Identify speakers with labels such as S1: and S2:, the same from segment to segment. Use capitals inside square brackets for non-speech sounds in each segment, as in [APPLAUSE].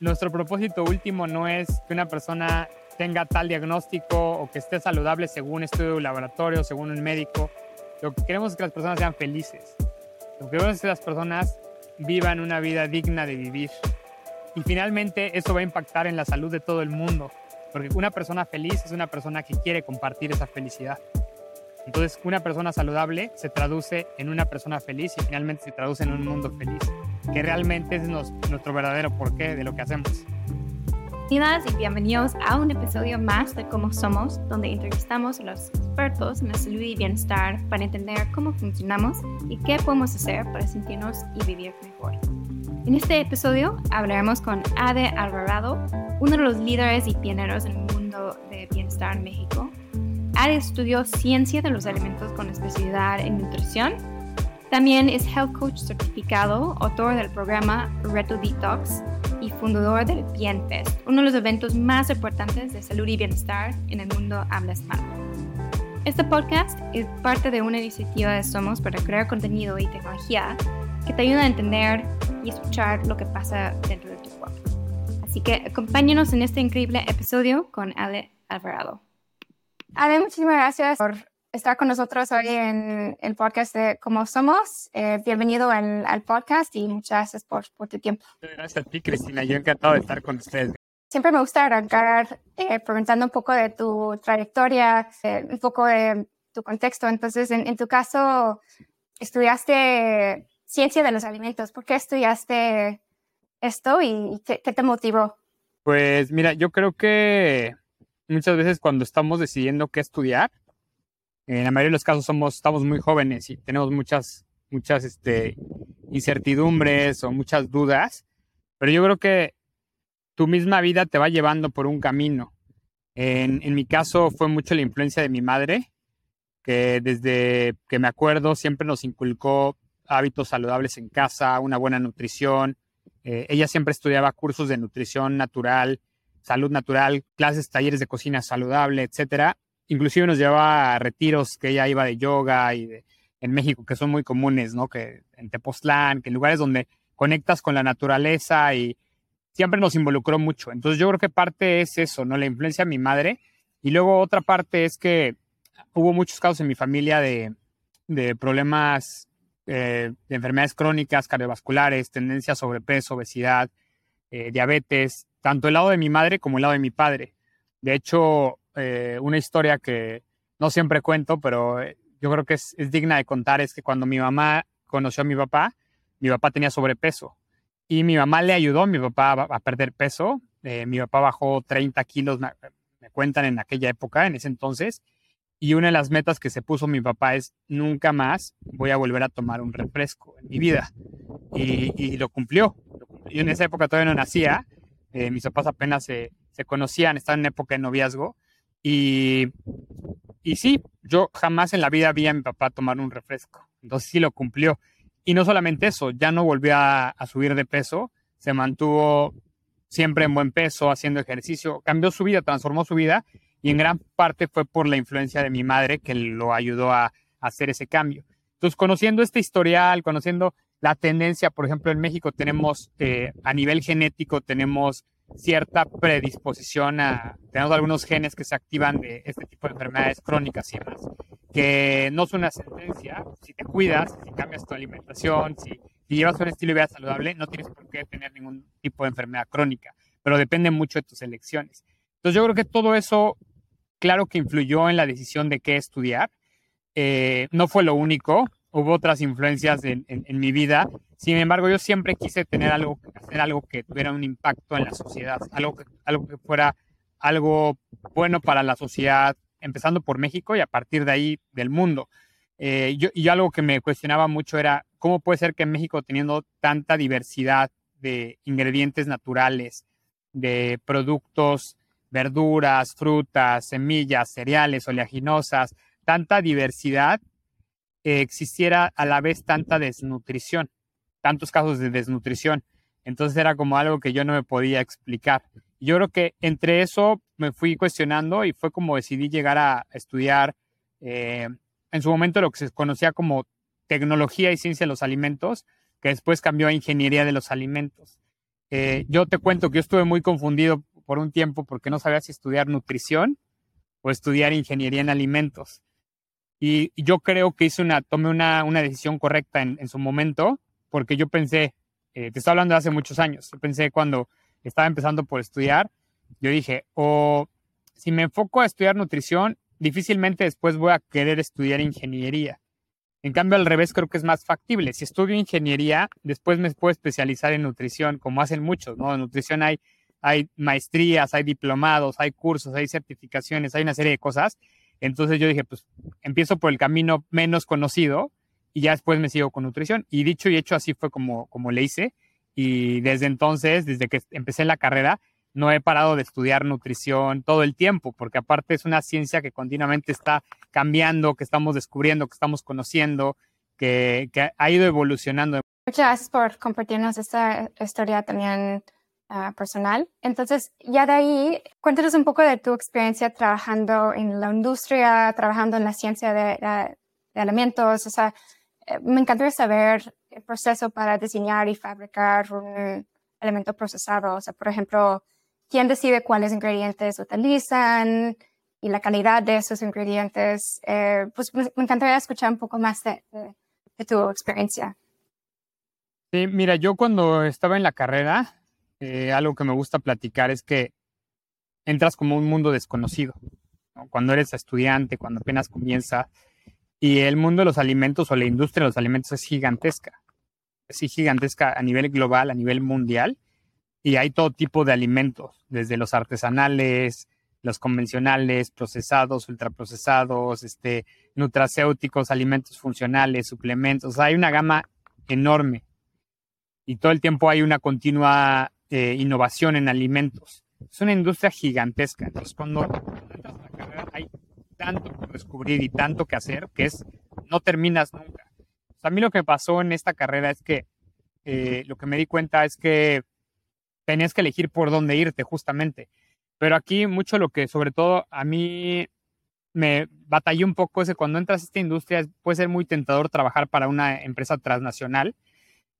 S1: nuestro propósito último no es que una persona tenga tal diagnóstico o que esté saludable según un estudio de laboratorio, según un médico. Lo que queremos es que las personas sean felices. Lo que queremos es que las personas vivan una vida digna de vivir. Y finalmente eso va a impactar en la salud de todo el mundo, porque una persona feliz es una persona que quiere compartir esa felicidad. Entonces, una persona saludable se traduce en una persona feliz y finalmente se traduce en un mundo feliz, que realmente es nuestro verdadero porqué de lo que hacemos.
S2: Bienvenidas y bienvenidos a un episodio más de Cómo Somos, donde entrevistamos a los expertos en la salud y bienestar para entender cómo funcionamos y qué podemos hacer para sentirnos y vivir mejor. En este episodio hablaremos con Ade Alvarado, uno de los líderes y pioneros en el mundo de bienestar en México. Ade estudió ciencia de los alimentos con especialidad en nutrición. También es health coach certificado, autor del programa Reto Detox y fundador del Bien uno de los eventos más importantes de salud y bienestar en el mundo habla hispana. Este podcast es parte de una iniciativa de Somos para crear contenido y tecnología que te ayuda a entender y escuchar lo que pasa dentro de tu cuerpo. Así que acompáñanos en este increíble episodio con Ale Alvarado. Ale, muchísimas gracias por estar con nosotros hoy en el podcast de Cómo Somos. Eh, bienvenido al, podcast y muchas gracias por, por, tu tiempo.
S1: Gracias a ti, Cristina. Yo encantado de estar con ustedes.
S2: Siempre me gusta arrancar eh, preguntando un poco de tu trayectoria, eh, un poco de tu contexto. Entonces, en, tu caso, estudiaste ciencia de los alimentos. ¿Por qué estudiaste esto y qué, qué te motivó?
S1: Pues mira, yo creo que muchas veces cuando estamos decidiendo qué estudiar, en la mayoría de los casos somos, estamos muy jóvenes y tenemos muchas, muchas este, incertidumbres o muchas dudas, pero yo creo que tu misma vida te va llevando por un camino. En, mi caso fue mucho la influencia de mi madre, que desde que me acuerdo siempre nos inculcó hábitos saludables en casa, una buena nutrición. Eh, ella siempre estudiaba cursos de nutrición natural, salud natural, clases, talleres de cocina saludable, etcétera inclusive nos llevaba a retiros que ella iba de yoga y en México, que son muy comunes, ¿no? Que en Tepoztlán, que en lugares donde conectas con la naturaleza y siempre nos involucró mucho. Entonces yo creo que parte es eso, ¿no? La influencia de mi madre. Y luego otra parte es que hubo muchos casos en mi familia de, de problemas, eh, de enfermedades crónicas, cardiovasculares, tendencia a sobrepeso, obesidad, eh, diabetes, tanto el lado de mi madre como el lado de mi padre. De hecho, eh, una historia que no siempre cuento, pero eh, yo creo que es, digna de contar, es que cuando mi mamá conoció a mi papá, mi papá tenía sobrepeso y mi mamá le ayudó a mi papá a, perder peso. Eh, mi papá bajó 30 kilos, me, cuentan en aquella época, en ese entonces, y una de las metas que se puso mi papá es nunca más voy a volver a tomar un refresco en mi vida. Y, lo cumplió. Yo en esa época todavía no nacía, mis papás apenas se, se conocían, estaban en época de noviazgo, y, y sí, yo jamás en la vida vi a mi papá tomar un refresco. Entonces sí lo cumplió. Y no solamente eso, ya no volvió a, subir de peso, se mantuvo siempre en buen peso, haciendo ejercicio, cambió su vida, transformó su vida y en gran parte fue por la influencia de mi madre que lo ayudó a, hacer ese cambio. Entonces, conociendo este historial, conociendo la tendencia, por ejemplo, en México tenemos eh, a nivel genético, tenemos cierta predisposición a, tenemos algunos genes que se activan de este tipo de enfermedades crónicas y demás, que no es una sentencia, si te cuidas, si cambias tu alimentación, si, llevas un estilo de vida saludable, no tienes por qué tener ningún tipo de enfermedad crónica, pero depende mucho de tus elecciones. Entonces yo creo que todo eso, claro que influyó en la decisión de qué estudiar, eh, no fue lo único, hubo otras influencias en, mi vida. Sin embargo, yo siempre quise tener algo, hacer algo que tuviera un impacto en la sociedad, algo que, algo que fuera algo bueno para la sociedad, empezando por México y a partir de ahí del mundo. Eh, y algo que me cuestionaba mucho era cómo puede ser que en México, teniendo tanta diversidad de ingredientes naturales, de productos, verduras, frutas, semillas, cereales, oleaginosas, tanta diversidad, existiera a la vez tanta desnutrición, tantos casos de desnutrición. Entonces era como algo que yo no me podía explicar. Yo creo que entre eso me fui cuestionando y fue como decidí llegar a estudiar eh, en su momento lo que se conocía como tecnología y ciencia de los alimentos, que después cambió a ingeniería de los alimentos. eh, yo te cuento que yo estuve muy confundido por un tiempo porque no sabía si estudiar nutrición o estudiar ingeniería en alimentos. Y, yo creo que hice una, tomé una, una decisión correcta en, su momento, porque yo pensé, eh, te estoy hablando de hace muchos años, yo pensé cuando estaba empezando por estudiar, yo dije, o si me enfoco a estudiar nutrición, difícilmente después voy a querer estudiar ingeniería. En cambio, al revés, creo que es más factible. Si estudio ingeniería, después me puedo especializar en nutrición, como hacen muchos, ¿no? En nutrición hay, hay maestrías, hay diplomados, hay cursos, hay certificaciones, hay una serie de cosas. Entonces yo dije, pues empiezo por el camino menos conocido y ya después me sigo con nutrición. Y dicho y hecho, así fue como, como le hice. Y desde entonces, desde que empecé la carrera, no he parado de estudiar nutrición todo el tiempo, porque aparte es una ciencia que continuamente está cambiando, que estamos descubriendo, que estamos conociendo, que, ha ido evolucionando.
S2: Muchas gracias por compartirnos esta historia también ah, personal. Entonces, ya de ahí, cuéntanos un poco de tu experiencia trabajando en la industria, trabajando en la ciencia de, alimentos. O sea, eh, me encantaría saber el proceso para diseñar y fabricar un alimento procesado. O sea, por ejemplo, quién decide cuáles ingredientes utilizan y la calidad de esos ingredientes. Eh, pues me encantaría escuchar un poco más de, tu experiencia.
S1: Sí, mira, yo cuando estaba en la carrera, eh, algo que me gusta platicar es que entras como un mundo desconocido. Cuando eres estudiante, cuando apenas comienza, y el mundo de los alimentos o la industria de los alimentos es gigantesca. Es gigantesca a nivel global, a nivel mundial y hay todo tipo de alimentos, desde los artesanales, los convencionales, procesados, ultraprocesados, este, nutracéuticos, alimentos funcionales, suplementos. hay una gama enorme y todo el tiempo hay una continua eh, innovación en alimentos. Es una industria gigantesca. Entonces, cuando entras a la carrera, hay tanto por descubrir y tanto que hacer que es no terminas nunca. a mí lo que pasó en esta carrera es que eh, lo que me di cuenta es que tenías que elegir por dónde irte justamente. Pero aquí mucho lo que sobre todo a mí me batalló un poco es que cuando entras a esta industria puede ser muy tentador trabajar para una empresa transnacional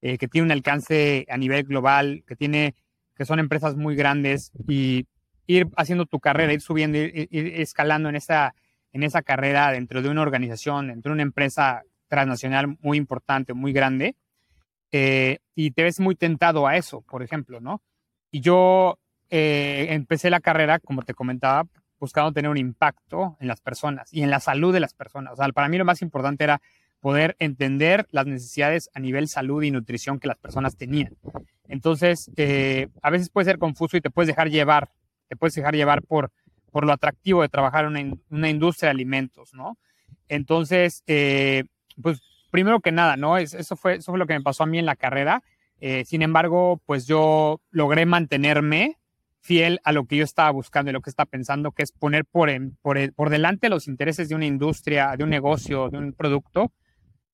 S1: eh, que tiene un alcance a nivel global, que tiene que son empresas muy grandes y ir haciendo tu carrera, ir subiendo, ir, escalando en esa, en esa carrera dentro de una organización, dentro de una empresa transnacional muy importante, muy grande, eh, y te ves muy tentado a eso, por ejemplo, ¿no? Y yo eh, empecé la carrera, como te comentaba, buscando tener un impacto en las personas y en la salud de las personas. O sea, para mí lo más importante era poder entender las necesidades a nivel salud y nutrición que las personas tenían. Entonces, eh, a veces puede ser confuso y te puedes dejar llevar, te puedes dejar llevar por, por lo atractivo de trabajar en una, industria de alimentos, ¿no? Entonces, eh, pues primero que nada, ¿no? Eso fue, eso fue lo que me pasó a mí en la carrera. Eh, sin embargo, pues yo logré mantenerme fiel a lo que yo estaba buscando y lo que estaba pensando, que es poner por, por, por delante los intereses de una industria, de un negocio, de un producto,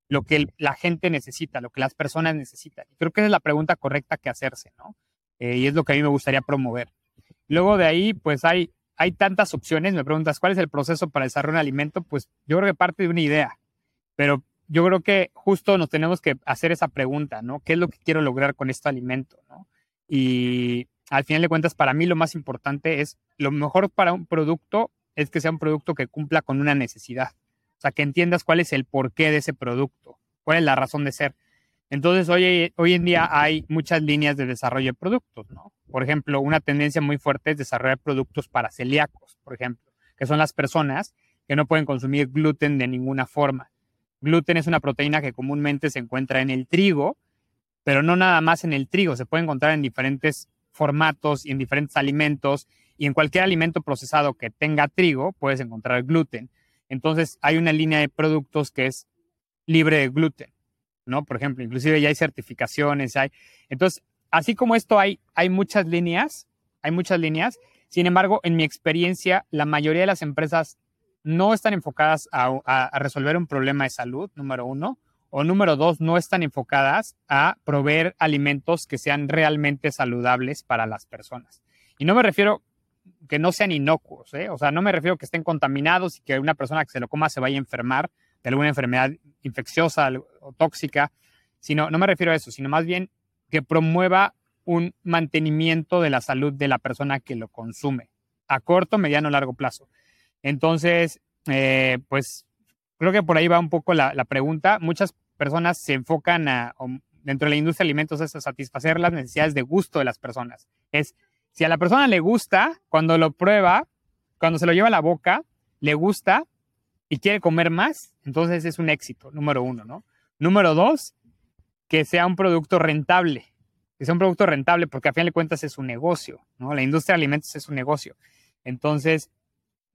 S1: lo que la gente necesita, lo que las personas necesitan. creo que esa es la pregunta correcta que hacerse, ¿no? Eh, y es lo que a mí me gustaría promover. Luego de ahí, pues hay, hay tantas opciones. Me preguntas, ¿cuál es el proceso para desarrollar un alimento? Pues yo creo que parte de una idea, pero yo creo que justo nos tenemos que hacer esa pregunta, ¿no? ¿Qué es lo que quiero lograr con este alimento. Y al final de cuentas, para mí lo más importante es, lo mejor para un producto es que sea un producto que cumpla con una necesidad. O sea, que entiendas cuál es el porqué de ese producto, cuál es la razón de ser. Entonces, hoy, hoy en día hay muchas líneas de desarrollo de productos, ¿no? Por ejemplo, una tendencia muy fuerte es desarrollar productos para celíacos, por ejemplo, que son las personas que no pueden consumir gluten de ninguna forma. Gluten es una proteína que comúnmente se encuentra en el trigo, pero no nada más en el trigo, se puede encontrar en diferentes formatos y en diferentes alimentos y en cualquier alimento procesado que tenga trigo puedes encontrar gluten. Entonces hay una línea de productos que es libre de gluten, ¿no? Por ejemplo, inclusive ya hay certificaciones, hay... Entonces, así como esto hay, hay muchas líneas, hay muchas líneas, sin embargo, en mi experiencia, la mayoría de las empresas no están enfocadas a, resolver un problema de salud, número uno, o número dos, no están enfocadas a proveer alimentos que sean realmente saludables para las personas. Y no me refiero que no sean inocuos, ¿eh? o sea, no me refiero que estén contaminados y que una persona que se lo coma se vaya a enfermar de alguna enfermedad infecciosa o tóxica, sino, no me refiero a eso, sino más bien que promueva un mantenimiento de la salud de la persona que lo consume a corto, mediano, largo plazo. Entonces, eh, pues creo que por ahí va un poco la, pregunta. Muchas personas se enfocan a, dentro de la industria de alimentos es a satisfacer las necesidades de gusto de las personas. Es, si a la persona le gusta, cuando lo prueba, cuando se lo lleva a la boca, le gusta y quiere comer más, entonces es un éxito, número uno, ¿no? Número dos, que sea un producto rentable, que sea un producto rentable porque a fin de cuentas es un negocio, ¿no? La industria de alimentos es un negocio. Entonces,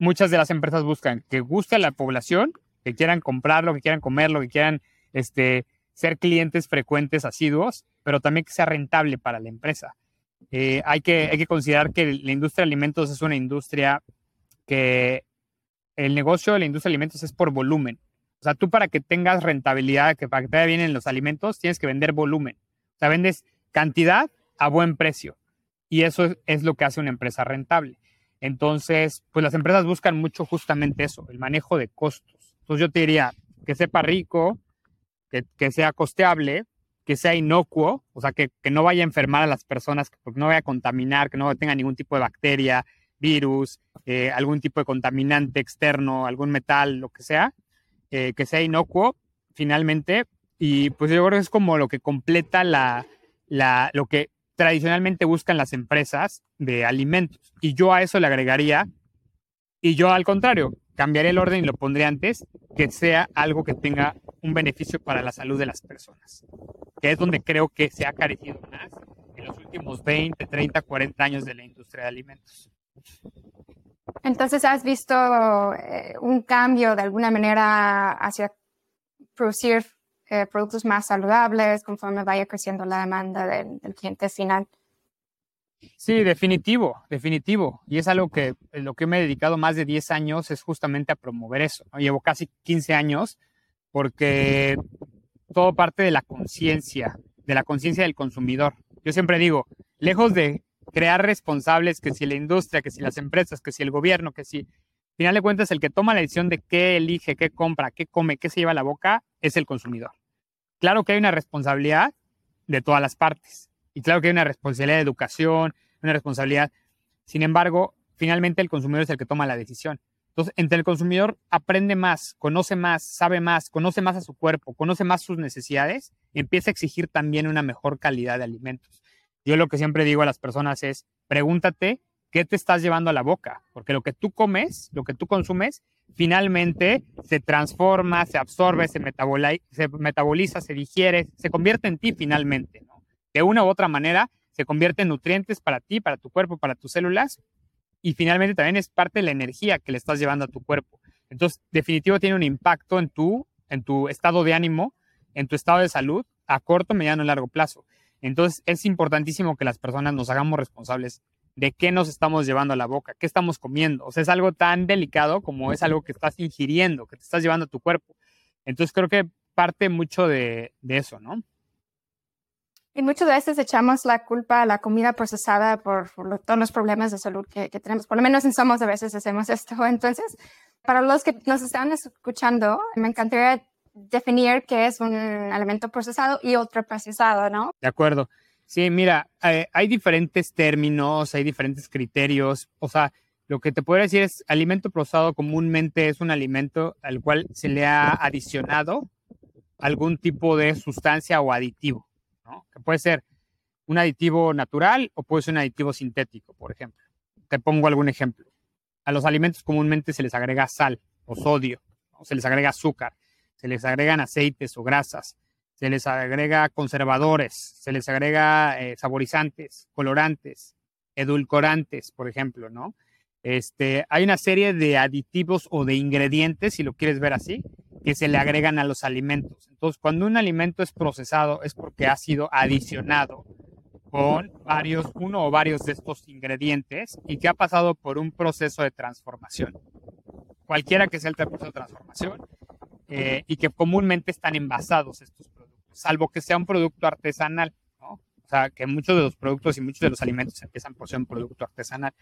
S1: muchas de las empresas buscan que guste a la población, que quieran comprarlo, que quieran comerlo, que quieran este, ser clientes frecuentes, asiduos, pero también que sea rentable para la empresa. Eh, hay, que, hay que considerar que la industria de alimentos es una industria que el negocio de la industria de alimentos es por volumen. O sea, tú para que tengas rentabilidad, que para que te vaya bien en los alimentos, tienes que vender volumen. O sea, vendes cantidad a buen precio. Y eso es, lo que hace una empresa rentable. Entonces, pues las empresas buscan mucho justamente eso, el manejo de costos. Entonces yo te diría que sepa rico, que, sea costeable, que sea inocuo, o sea, que, no vaya a enfermar a las personas, que no vaya a contaminar, que no tenga ningún tipo de bacteria, virus, eh, algún tipo de contaminante externo, algún metal, lo que sea, eh, que sea inocuo finalmente. Y pues yo creo que es como lo que completa la, la, lo que tradicionalmente buscan las empresas de alimentos. Y yo a eso le agregaría, y yo al contrario, cambiaría el orden y lo pondría antes, que sea algo que tenga un beneficio para la salud de las personas, que es donde creo que se ha carecido más en los últimos 20, 30, 40 años de la industria de alimentos.
S2: Entonces, ¿has visto eh, un cambio de alguna manera hacia producir eh, productos más saludables conforme vaya creciendo la demanda del, cliente final?
S1: Sí, definitivo, definitivo. Y es algo que lo que me he dedicado más de 10 años es justamente a promover eso. Llevo casi 15 años porque todo parte de la conciencia, de la conciencia del consumidor. Yo siempre digo, lejos de crear responsables, que si la industria, que si las empresas, que si el gobierno, que si, al final de cuentas, el que toma la decisión de qué elige, qué compra, qué come, qué se lleva a la boca, es el consumidor. Claro que hay una responsabilidad de todas las partes. Y claro que hay una responsabilidad de educación, una responsabilidad. Sin embargo, finalmente el consumidor es el que toma la decisión. Entonces, entre el consumidor aprende más, conoce más, sabe más, conoce más a su cuerpo, conoce más sus necesidades y empieza a exigir también una mejor calidad de alimentos. Yo lo que siempre digo a las personas es, pregúntate qué te estás llevando a la boca, porque lo que tú comes, lo que tú consumes, finalmente se transforma, se absorbe, se, metaboliza, se, digiere, se convierte en ti finalmente. De una u otra manera, se convierte en nutrientes para ti, para tu cuerpo, para tus células, y finalmente también es parte de la energía que le estás llevando a tu cuerpo. Entonces, definitivo tiene un impacto en tu, en tu estado de ánimo, en tu estado de salud a corto, mediano y largo plazo. Entonces es importantísimo que las personas nos hagamos responsables de qué nos estamos llevando a la boca, qué estamos comiendo. O sea, es algo tan delicado como es algo que estás ingiriendo, que te estás llevando a tu cuerpo. Entonces creo que parte mucho de, eso, ¿no?
S2: Y muchas veces echamos la culpa a la comida procesada por, todos los problemas de salud que, tenemos. Por lo menos en Somos a veces hacemos esto. [LAUGHS] Entonces, para los que nos están escuchando, me encantaría definir qué es un alimento procesado y procesado, ¿no?
S1: De acuerdo. Sí, mira, eh, hay diferentes términos, hay diferentes criterios. O sea, lo que te puedo decir es, alimento procesado comúnmente es un alimento al cual se le ha adicionado algún tipo de sustancia o aditivo, Que puede ser un aditivo natural o puede ser un aditivo sintético, por ejemplo. Te pongo algún ejemplo. A los alimentos comúnmente se les agrega sal o sodio, se les agrega azúcar se les agregan aceites o grasas, se les agrega conservadores, se les agrega eh, saborizantes, colorantes, edulcorantes, por ejemplo, ¿no? Este, hay una serie de aditivos o de ingredientes, si lo quieres ver así, que se le agregan a los alimentos. Entonces, cuando un alimento es procesado es porque ha sido adicionado con varios, uno o varios de estos ingredientes y que ha pasado por un proceso de transformación. Cualquiera que sea el proceso de transformación, eh, y que comúnmente están envasados estos productos, salvo que sea un producto artesanal, ¿no? O sea, que muchos de los productos y muchos de los alimentos empiezan por ser un producto artesanal.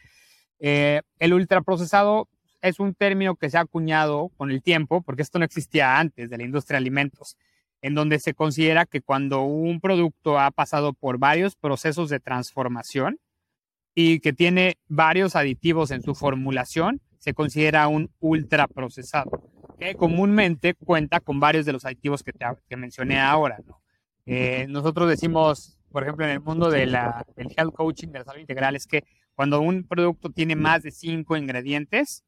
S1: Eh, el ultraprocesado es un término que se ha acuñado con el tiempo, porque esto no existía antes de la industria de alimentos. en donde se considera que cuando un producto ha pasado por varios procesos de transformación y que tiene varios aditivos en su formulación, se considera un ultraprocesado, que comúnmente cuenta con varios de los aditivos que, te, mencioné ahora. Eh, nosotros decimos, por ejemplo, en el mundo de la, del health coaching, de la salud integral, es que cuando un producto tiene más de cinco ingredientes,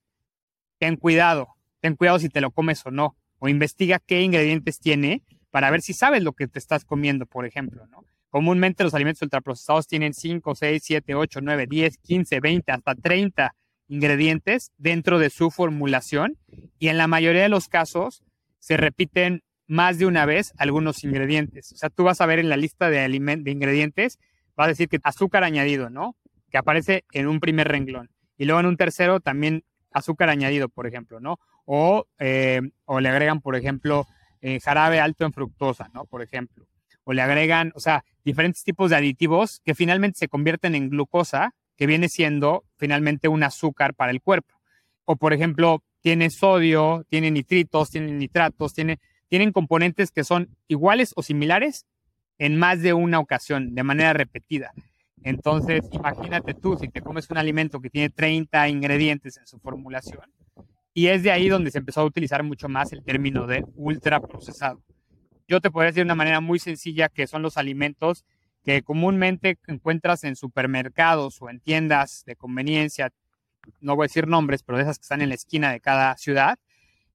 S1: ten cuidado, ten cuidado si te lo comes o no, o investiga qué ingredientes tiene para ver si sabes lo que te estás comiendo, por ejemplo. Comúnmente los alimentos ultraprocesados tienen 5, 6, 7, 8, 9, 10, 15, 20, hasta 30 ingredientes dentro de su formulación y en la mayoría de los casos se repiten más de una vez algunos ingredientes. O sea, tú vas a ver en la lista de, de ingredientes, va a decir que azúcar añadido, ¿no? Que aparece en un primer renglón. Y luego en un tercero también azúcar añadido, por ejemplo, ¿no? O, eh, o le agregan, por ejemplo, eh, jarabe alto en fructosa, ¿no? Por ejemplo. O le agregan, o sea, diferentes tipos de aditivos que finalmente se convierten en glucosa, que viene siendo finalmente un azúcar para el cuerpo. O, por ejemplo, tiene sodio, tiene nitritos, tiene nitratos, tiene, tienen componentes que son iguales o similares en más de una ocasión, de manera repetida. Entonces, imagínate tú, si te comes un alimento que tiene 30 ingredientes en su formulación, y es de ahí donde se empezó a utilizar mucho más el término de ultraprocesado. Yo te podría decir de una manera muy sencilla que son los alimentos que comúnmente encuentras en supermercados o en tiendas de conveniencia, no voy a decir nombres, pero de esas que están en la esquina de cada ciudad,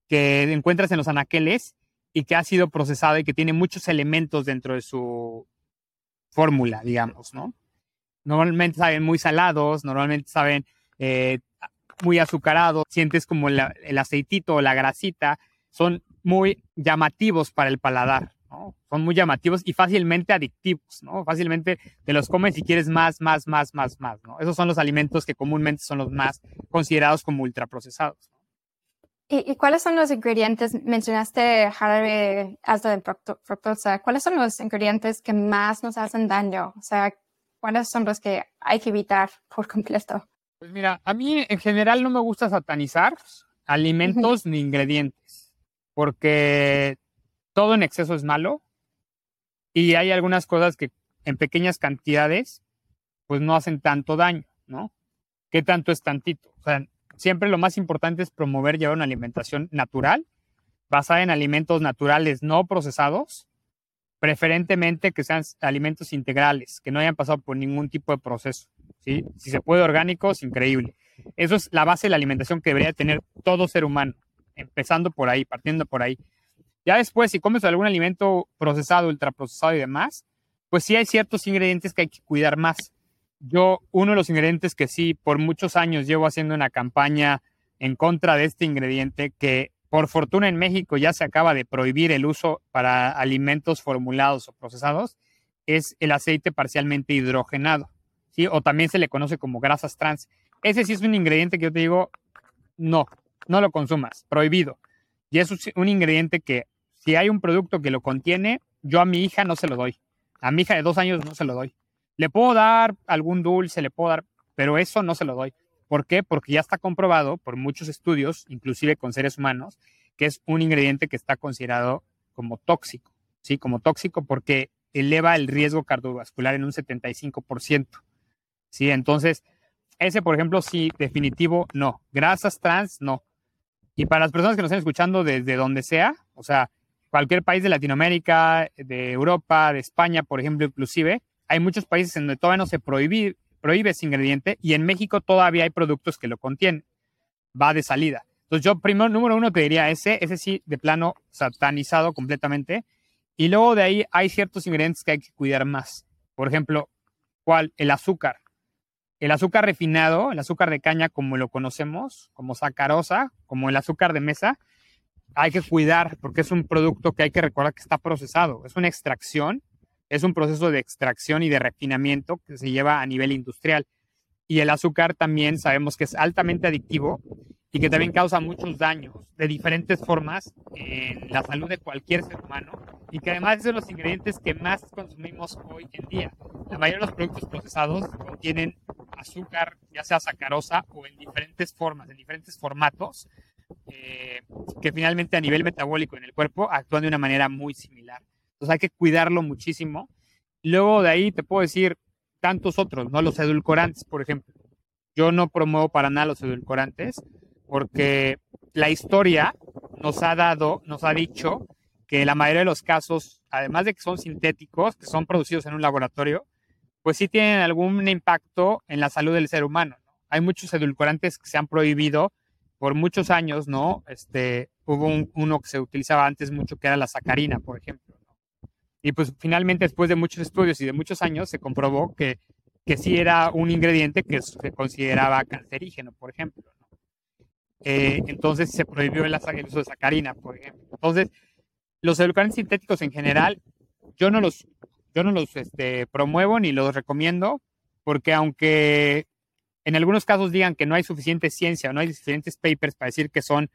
S1: que encuentras en los anaqueles y que ha sido procesado y que tiene muchos elementos dentro de su fórmula, digamos, ¿no? Normalmente saben muy salados, normalmente saben eh, muy azucarado, sientes como el aceitito o la grasita, son muy llamativos para el paladar, ¿no? Son muy llamativos y fácilmente adictivos, ¿no? Fácilmente te los comes si quieres más, más, más, más, más, ¿no? Esos son los alimentos que comúnmente son los más considerados como ultraprocesados.
S2: ¿Y, ¿Y, cuáles son los ingredientes? Mencionaste jarabe alto de fructosa. ¿Cuáles son los ingredientes que más nos hacen daño? O sea, ¿cuáles son los que hay que evitar por completo?
S1: Pues mira, a mí en general no me gusta satanizar alimentos ni ingredientes, porque todo en exceso es malo y hay algunas cosas que en pequeñas cantidades pues no hacen tanto daño, ¿no? ¿Qué tanto es tantito? O sea, siempre lo más importante es promover llevar una alimentación natural, basada en alimentos naturales no procesados, preferentemente que sean alimentos integrales, que no hayan pasado por ningún tipo de proceso. Si se puede orgánicos, increíble. Eso es la base de la alimentación que debería tener todo ser humano, empezando por ahí, partiendo por ahí. Ya después, si comes algún alimento procesado, ultraprocesado y demás, pues sí hay ciertos ingredientes que hay que cuidar más. Yo, uno de los ingredientes que sí, por muchos años llevo haciendo una campaña en contra de este ingrediente, que por fortuna en México ya se acaba de prohibir el uso para alimentos formulados o procesados, es el aceite parcialmente hidrogenado. O también se le conoce como grasas trans. Ese sí es un ingrediente que yo te digo, no, no lo consumas, prohibido. Y es un ingrediente que si hay un producto que lo contiene, yo a mi hija no se lo doy. A mi hija de dos años no se lo doy. Le puedo dar algún dulce, le puedo dar, pero eso no se lo doy. ¿Por qué? Porque ya está comprobado por muchos estudios, inclusive con seres humanos, que es un ingrediente que está considerado como tóxico, ¿sí? Como tóxico porque eleva el riesgo cardiovascular en un 75%. ¿sí? Entonces, ese, por ejemplo, sí, definitivo, no. Grasas trans, no. Y para las personas que nos están escuchando desde donde sea, o sea, cualquier país de Latinoamérica, de Europa, de España, por ejemplo, inclusive, hay muchos países en donde todavía no se prohíbe, prohíbe ese ingrediente y en México todavía hay productos que lo contienen. Va de salida. Entonces yo primero, número uno, te diría ese, ese sí, de plano satanizado completamente. Y luego de ahí hay ciertos ingredientes que hay que cuidar más. Por ejemplo, ¿cuál? El azúcar. El azúcar refinado, el azúcar de caña como lo conocemos, como sacarosa, como el azúcar de mesa, hay que cuidar porque es un producto que hay que recordar que está procesado. Es una extracción, es un proceso de extracción y de refinamiento que se lleva a nivel industrial. Y el azúcar también sabemos que es altamente adictivo y que también causa muchos daños de diferentes formas en la salud de cualquier ser humano y que además es de los ingredientes que más consumimos hoy en día. La mayoría de los productos procesados contienen azúcar, ya sea sacarosa o en diferentes formas, en diferentes formatos, eh, que finalmente a nivel metabólico en el cuerpo actúan de una manera muy similar. Entonces hay que cuidarlo muchísimo. Luego de ahí te puedo decir tantos otros, ¿no? Los edulcorantes, por ejemplo. Yo no promuevo para nada los edulcorantes porque la historia nos ha dado, nos ha dicho que la mayoría de los casos, además de que son sintéticos, que son producidos en un laboratorio, pues sí tienen algún impacto en la salud del ser humano. Hay muchos edulcorantes que se han prohibido por muchos años, ¿no? Este, hubo uno que se utilizaba antes mucho que era la sacarina, por ejemplo. Y pues finalmente después de muchos estudios y de muchos años se comprobó que, que sí era un ingrediente que se consideraba cancerígeno, por ejemplo. Eh, entonces se prohibió el, uso de sacarina, por ejemplo. Entonces, los edulcorantes sintéticos en general, yo no los, yo no los este, promuevo ni los recomiendo, porque aunque en algunos casos digan que no hay suficiente ciencia o no hay suficientes papers para decir que son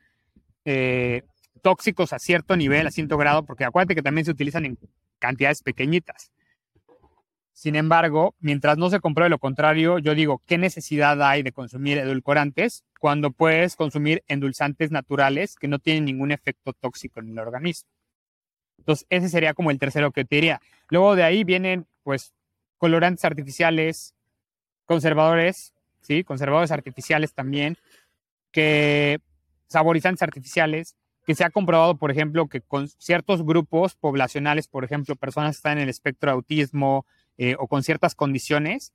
S1: eh, tóxicos a cierto nivel, a cierto grado, porque acuérdate que también se utilizan en cantidades pequeñitas. Sin embargo, mientras no se compruebe lo contrario, yo digo, ¿qué necesidad hay de consumir edulcorantes cuando puedes consumir endulzantes naturales que no tienen ningún efecto tóxico en el organismo? Entonces, ese sería como el tercero que te diría. Luego de ahí vienen, pues, colorantes artificiales, conservadores, ¿sí? Conservadores artificiales también, que saborizantes artificiales, que se ha comprobado, por ejemplo, que con ciertos grupos poblacionales, por ejemplo, personas que están en el espectro de autismo eh, o con ciertas condiciones,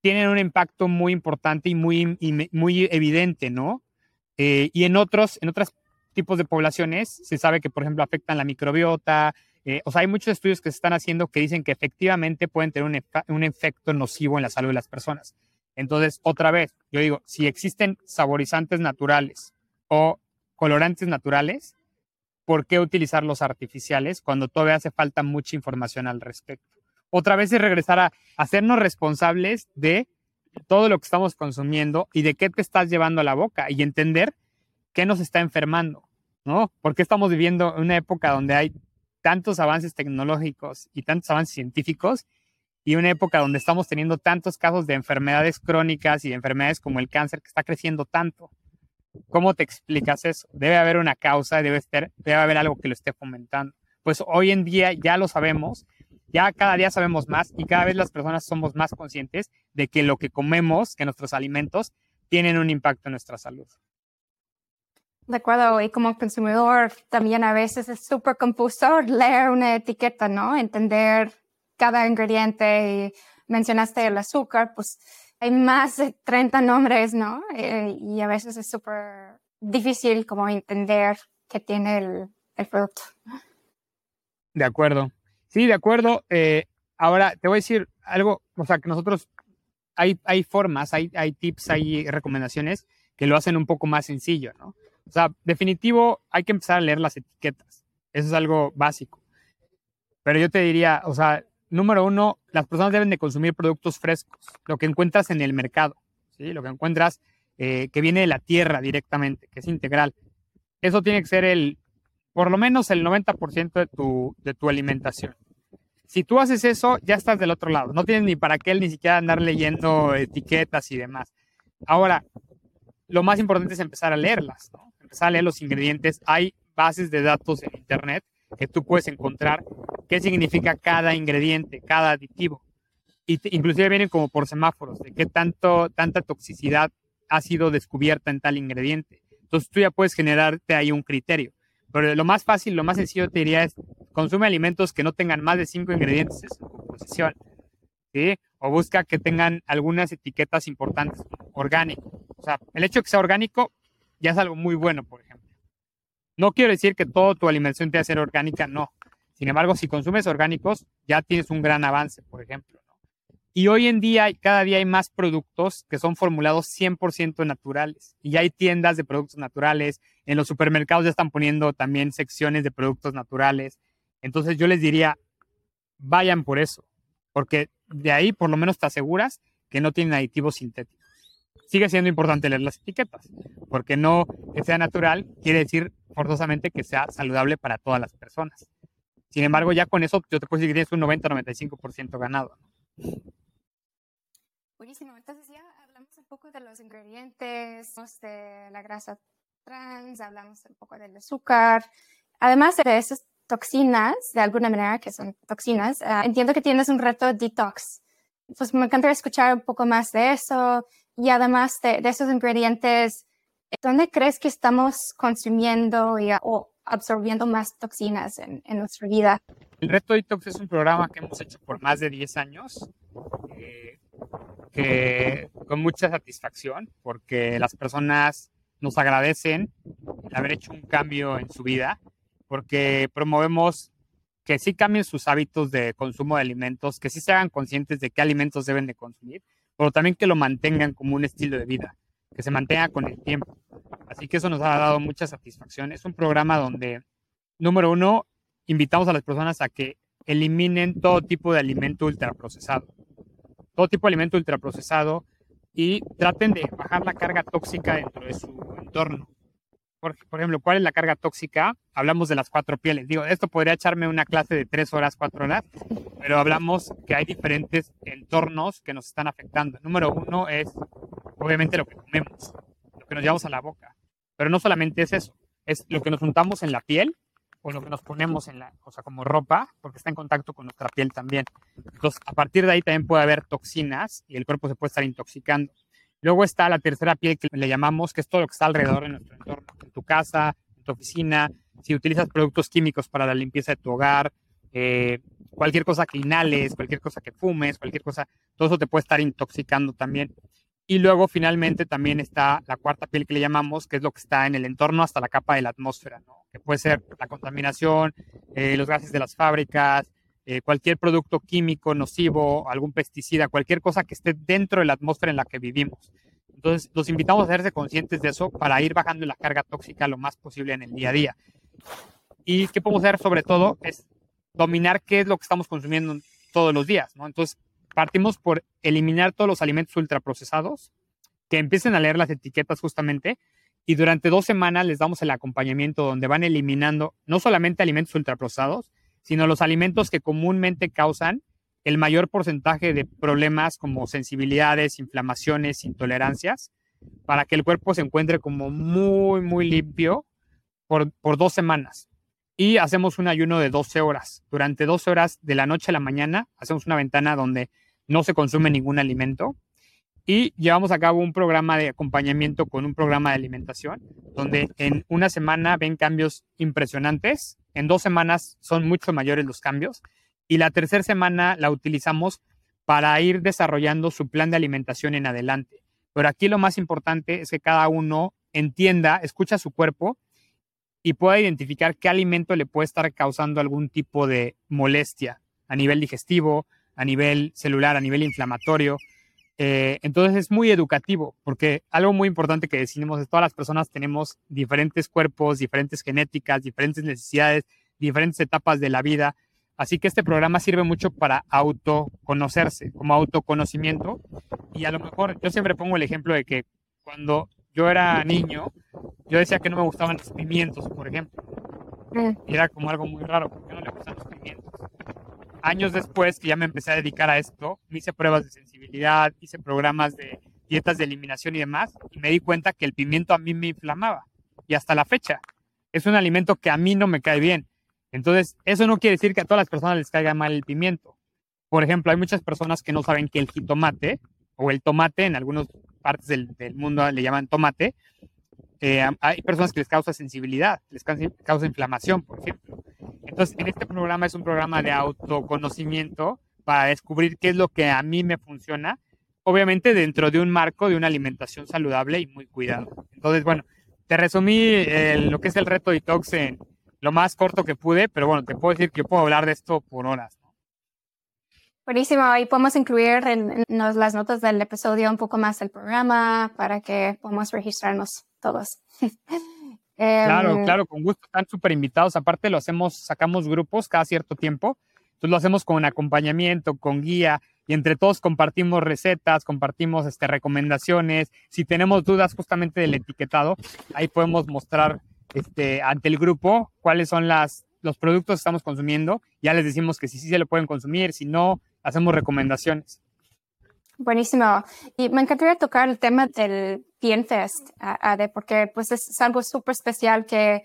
S1: tienen un impacto muy importante y muy, muy evidente, ¿no? Eh, y en otros, en otros tipos de poblaciones se sabe que, por ejemplo, afectan la microbiota. Eh, o sea, hay muchos estudios que se están haciendo que dicen que efectivamente pueden tener un, un efecto nocivo en la salud de las personas. Entonces, otra vez, yo digo, si existen saborizantes naturales o colorantes naturales, ¿por qué utilizar los artificiales cuando todavía hace falta mucha información al respecto? Otra vez es regresar a hacernos responsables de todo lo que estamos consumiendo y de qué te estás llevando a la boca y entender qué nos está enfermando, ¿no? Porque estamos viviendo una época donde hay tantos avances tecnológicos y tantos avances científicos y una época donde estamos teniendo tantos casos de enfermedades crónicas y de enfermedades como el cáncer que está creciendo tanto. ¿Cómo te explicas eso? Debe haber una causa, debe, estar, debe haber algo que lo esté fomentando. Pues hoy en día ya lo sabemos, ya cada día sabemos más y cada vez las personas somos más conscientes de que lo que comemos, que nuestros alimentos, tienen un impacto en nuestra salud.
S2: De acuerdo, y como consumidor también a veces es súper confuso leer una etiqueta, ¿no? Entender cada ingrediente y mencionaste el azúcar, pues hay más de 30 nombres, ¿no? Eh, y a veces es súper difícil como entender qué tiene el, producto.
S1: De acuerdo. Sí, de acuerdo. Eh, ahora te voy a decir algo, o sea, que nosotros hay, hay formas, hay, hay tips, hay recomendaciones que lo hacen un poco más sencillo, ¿no? O sea, definitivo, hay que empezar a leer las etiquetas. Eso es algo básico. Pero yo te diría, o sea, número uno, las personas deben de consumir productos frescos, lo que encuentras en el mercado, lo que encuentras eh, que viene de la tierra directamente, que es integral. Eso tiene que ser el, por lo menos el 90% de tu, de tu alimentación. Si tú haces eso, ya estás del otro lado. No tienes ni para qué ni siquiera andar leyendo etiquetas y demás. Ahora, lo más importante es empezar a leerlas, empezar a leer los ingredientes. Hay bases de datos en Internet que tú puedes encontrar qué significa cada ingrediente, cada aditivo. Y inclusive vienen como por semáforos, de qué tanto, tanta toxicidad ha sido descubierta en tal ingrediente. Entonces tú ya puedes generarte ahí un criterio. Pero lo más fácil, lo más sencillo te diría es, consume alimentos que no tengan más de cinco ingredientes en su composición. ¿sí? O busca que tengan algunas etiquetas importantes, orgánico. O sea, el hecho de que sea orgánico ya es algo muy bueno, por ejemplo. No quiero decir que toda tu alimentación te que ser orgánica, no. Sin embargo, si consumes orgánicos, ya tienes un gran avance, por ejemplo. Y hoy en día, cada día hay más productos que son formulados 100% naturales. Y ya hay tiendas de productos naturales. En los supermercados ya están poniendo también secciones de productos naturales. Entonces yo les diría, vayan por eso. Porque de ahí por lo menos te aseguras que no tienen aditivos sintéticos. Sigue siendo importante leer las etiquetas, porque no que sea natural quiere decir forzosamente que sea saludable para todas las personas. Sin embargo, ya con eso yo te puedo decir que tienes un 90-95% ganado.
S2: Buenísimo. Entonces ya hablamos un poco de los ingredientes, de la grasa trans, hablamos un poco del azúcar. Además de esas toxinas, de alguna manera que son toxinas, ah, entiendo que tienes un reto detox. Pues me encantaría escuchar un poco más de eso y además de, esos ingredientes, ¿dónde crees que estamos consumiendo y, o absorbiendo más toxinas en, en, nuestra vida?
S1: El Reto Detox es un programa que hemos hecho por más de 10 años, eh, que con mucha satisfacción, porque las personas nos agradecen haber hecho un cambio en su vida, porque promovemos que sí cambien sus hábitos de consumo de alimentos, que sí se hagan conscientes de qué alimentos deben de consumir, pero también que lo mantengan como un estilo de vida, que se mantenga con el tiempo. Así que eso nos ha dado mucha satisfacción. Es un programa donde, número uno, invitamos a las personas a que eliminen todo tipo de alimento ultraprocesado. Todo tipo de alimento ultraprocesado y traten de bajar la carga tóxica dentro de su entorno. Por, ejemplo, ¿cuál es la carga tóxica? Hablamos de las cuatro pieles. Digo, esto podría echarme una clase de tres horas, cuatro horas, pero hablamos que hay diferentes entornos que nos están afectando. Número uno es, obviamente, lo que comemos, lo que nos llevamos a la boca. Pero no solamente es eso, es lo que nos juntamos en la piel o lo que nos ponemos en la, o sea, como ropa, porque está en contacto con nuestra piel también. Entonces, a partir de ahí también puede haber toxinas y el cuerpo se puede estar intoxicando. Luego está la tercera piel que le llamamos, que es todo lo que está alrededor de nuestro entorno, tu casa, tu oficina, si utilizas productos químicos para la limpieza de tu hogar, eh, cualquier cosa que cualquier cosa que fumes, cualquier cosa, todo eso te puede estar intoxicando también. Y luego finalmente también está la cuarta piel que le llamamos, que es lo que está en el entorno hasta la capa de la atmósfera, que puede ser la contaminación, eh, los gases de las fábricas, eh, cualquier producto químico nocivo, algún pesticida, cualquier cosa que esté dentro de la atmósfera en la que vivimos. Entonces, los invitamos a hacerse conscientes de eso para ir bajando la carga tóxica lo más posible en el día a día. Y qué podemos hacer sobre todo es dominar qué es lo que estamos consumiendo todos los días, ¿no? Entonces, partimos por eliminar todos los alimentos ultraprocesados, que empiecen a leer las etiquetas justamente, y durante dos semanas les damos el acompañamiento donde van eliminando no solamente alimentos ultraprocesados, sino los alimentos que comúnmente causan el mayor porcentaje de problemas como sensibilidades, inflamaciones, intolerancias, para que el cuerpo se encuentre como muy, muy limpio por, por dos semanas. Y hacemos un ayuno de 12 horas. Durante 12 horas de la noche a la mañana hacemos una ventana donde no se consume ningún alimento y llevamos a cabo un programa de acompañamiento con un programa de alimentación, donde en una semana ven cambios impresionantes, en dos semanas son mucho mayores los cambios y la tercera semana la utilizamos para ir desarrollando su plan de alimentación en adelante. Pero aquí lo más importante es que cada uno entienda, escucha su cuerpo y pueda identificar qué alimento le puede estar causando algún tipo de molestia a nivel digestivo, a nivel celular, a nivel inflamatorio. Eh, entonces es muy educativo, porque algo muy importante que decimos es todas las personas tenemos diferentes cuerpos, diferentes genéticas, diferentes necesidades, diferentes etapas de la vida. Así que este programa sirve mucho para autoconocerse, como autoconocimiento. Y a lo mejor yo siempre pongo el ejemplo de que cuando yo era niño, yo decía que no me gustaban los pimientos, por ejemplo. Mm. Y era como algo muy raro, porque no le gustan los pimientos años después que ya me empecé a dedicar a esto, me hice pruebas de sensibilidad, hice programas de dietas de eliminación y demás, y me di cuenta que el pimiento a mí me inflamaba. Y hasta la fecha, es un alimento que a mí no me cae bien. Entonces, eso no quiere decir que a todas las personas les caiga mal el pimiento. Por ejemplo, hay muchas personas que no saben que el jitomate o el tomate, en algunas partes del, mundo le llaman tomate, eh, hay personas que les causa sensibilidad, les causa inflamación, por ejemplo. Entonces, en este programa es un programa de autoconocimiento para descubrir qué es lo que a mí me funciona, obviamente dentro de un marco de una alimentación saludable y muy cuidado. Entonces, bueno, te resumí lo que es el reto detox en lo más corto que pude, pero bueno, te puedo decir que yo puedo hablar de esto por horas.
S2: Buenísimo, ahí podemos incluir en, las notas del episodio un poco más del programa para que podamos registrarnos todos. [LAUGHS]
S1: claro, em, claro, con gusto, están súper invitados. Aparte lo hacemos, sacamos grupos cada cierto tiempo, entonces lo hacemos con acompañamiento, con guía, y entre todos compartimos recetas, compartimos este, recomendaciones. Si tenemos dudas justamente del etiquetado, ahí podemos mostrar este, ante el grupo cuáles son las, los productos que estamos consumiendo. Ya les decimos que si sí se lo pueden consumir, si no, hacemos recomendaciones.
S2: Buenísimo. Y me encantaría tocar el tema del Bien Fest, Ade, porque pues es algo súper especial que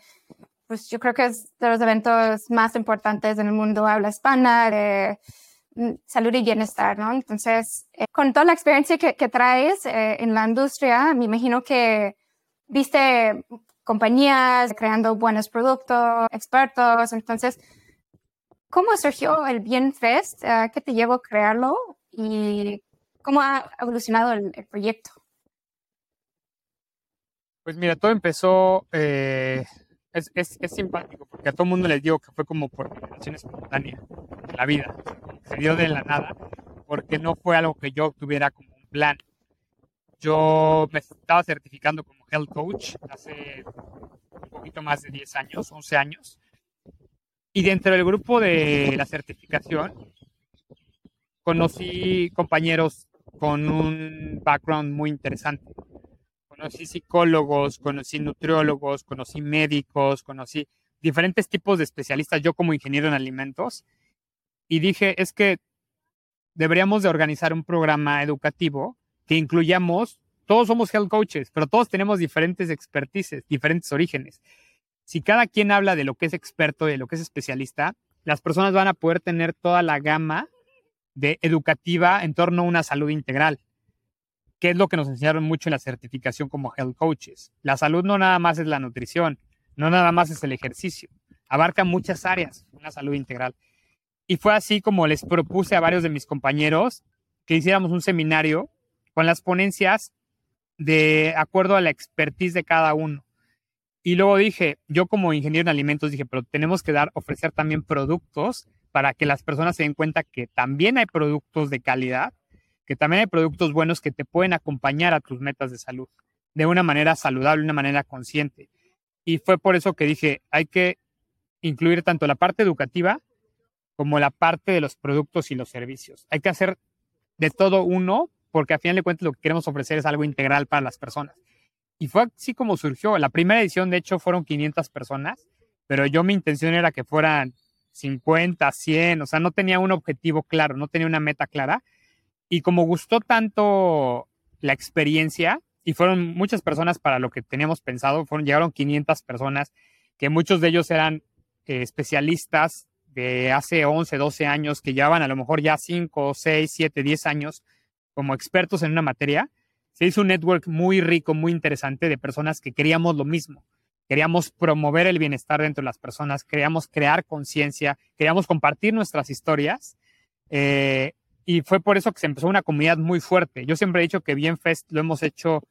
S2: pues yo creo que es de los eventos más importantes en el mundo habla hispana de mm, salud y bienestar, ¿no? Entonces, eh, con toda la experiencia que, que traes eh, en la industria, me imagino que viste compañías creando buenos productos, expertos, entonces, ¿cómo surgió el Bien Fest? Eh, ¿Qué te llevó a crearlo? ¿Y cómo ha evolucionado el, proyecto?
S1: Pues mira, todo empezó es, es, es, simpático porque a todo el mundo les digo que fue como por generación espontánea en la vida. Se dio de la nada porque no fue algo que yo tuviera como un plan. Yo me estaba certificando como health coach hace un poquito más de 10 años, 11 años. Y dentro del grupo de la certificación conocí compañeros con un background muy interesante conocí psicólogos, conocí nutriólogos, conocí médicos, conocí diferentes tipos de especialistas, yo como ingeniero en alimentos, y dije, es que deberíamos de organizar un programa educativo que incluyamos, todos somos health coaches, pero todos tenemos diferentes expertices, diferentes orígenes. Si cada quien habla de lo que es experto, de lo que es especialista, las personas van a poder tener toda la gama de educativa en torno a una salud integral que es lo que nos enseñaron mucho en la certificación como health coaches. La salud no nada más es la nutrición, no nada más es el ejercicio, abarca muchas áreas, una salud integral. Y fue así como les propuse a varios de mis compañeros que hiciéramos un seminario con las ponencias de acuerdo a la expertise de cada uno. Y luego dije, yo como ingeniero en alimentos dije, pero tenemos que dar, ofrecer también productos para que las personas se den cuenta que también hay productos de calidad que también hay productos buenos que te pueden acompañar a tus metas de salud de una manera saludable, de una manera consciente. Y fue por eso que dije, hay que incluir tanto la parte educativa como la parte de los productos y los servicios. Hay que hacer de todo uno, porque a final de cuentas lo que queremos ofrecer es algo integral para las personas. Y fue así como surgió. La primera edición, de hecho, fueron 500 personas, pero yo mi intención era que fueran 50, 100, o sea, no tenía un objetivo claro, no tenía una meta clara, y como gustó tanto la experiencia, y fueron muchas personas para lo que teníamos pensado, fueron, llegaron 500 personas, que muchos de ellos eran eh, especialistas de hace 11, 12 años, que llevaban a lo mejor ya 5, 6, 7, 10 años como expertos en una materia. Se hizo un network muy rico, muy interesante de personas que queríamos lo mismo. Queríamos promover el bienestar dentro de las personas, queríamos crear conciencia, queríamos compartir nuestras historias. Eh, y fue por eso que se empezó una comunidad muy fuerte. Yo siempre he dicho que Bienfest lo hemos hecho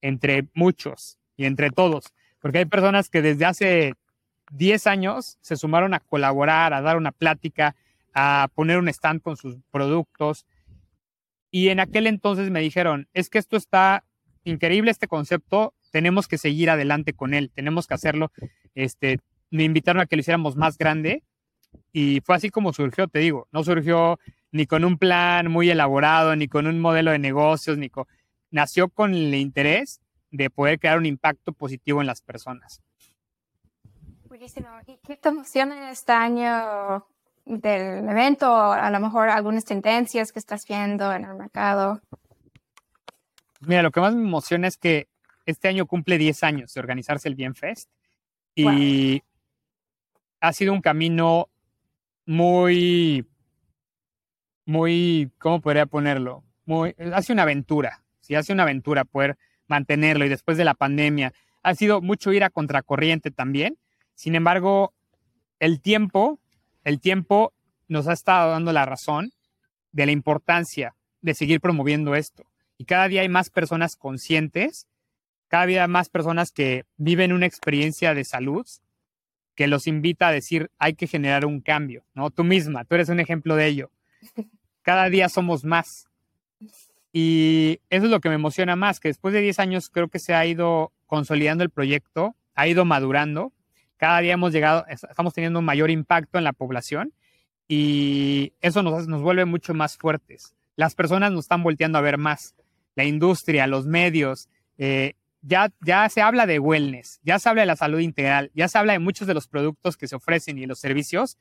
S1: entre muchos y entre todos, porque hay personas que desde hace 10 años se sumaron a colaborar, a dar una plática, a poner un stand con sus productos. Y en aquel entonces me dijeron, es que esto está increíble, este concepto, tenemos que seguir adelante con él, tenemos que hacerlo. Este, me invitaron a que lo hiciéramos más grande y fue así como surgió, te digo, no surgió ni con un plan muy elaborado, ni con un modelo de negocios, ni con... Nació con el interés de poder crear un impacto positivo en las personas.
S2: Buenísimo. ¿Y qué te emociona este año del evento? A lo mejor algunas tendencias que estás viendo en el mercado.
S1: Mira, lo que más me emociona es que este año cumple 10 años de organizarse el Bienfest y ha sido un camino muy muy, ¿cómo podría ponerlo? Muy, hace una aventura, sí, hace una aventura poder mantenerlo y después de la pandemia ha sido mucho ir a contracorriente también. Sin embargo, el tiempo, el tiempo nos ha estado dando la razón de la importancia de seguir promoviendo esto. Y cada día hay más personas conscientes, cada día hay más personas que viven una experiencia de salud que los invita a decir, hay que generar un cambio, ¿no? Tú misma, tú eres un ejemplo de ello. [LAUGHS] cada día somos más. Y eso es lo que me emociona más, que después de 10 años creo que se ha ido consolidando el proyecto, ha ido madurando. Cada día hemos llegado, estamos teniendo un mayor impacto en la población y eso nos, nos vuelve mucho más fuertes. Las personas nos están volteando a ver más. La industria, los medios, eh, ya, ya se habla de wellness, ya se habla de la salud integral, ya se habla de muchos de los productos que se ofrecen y los servicios,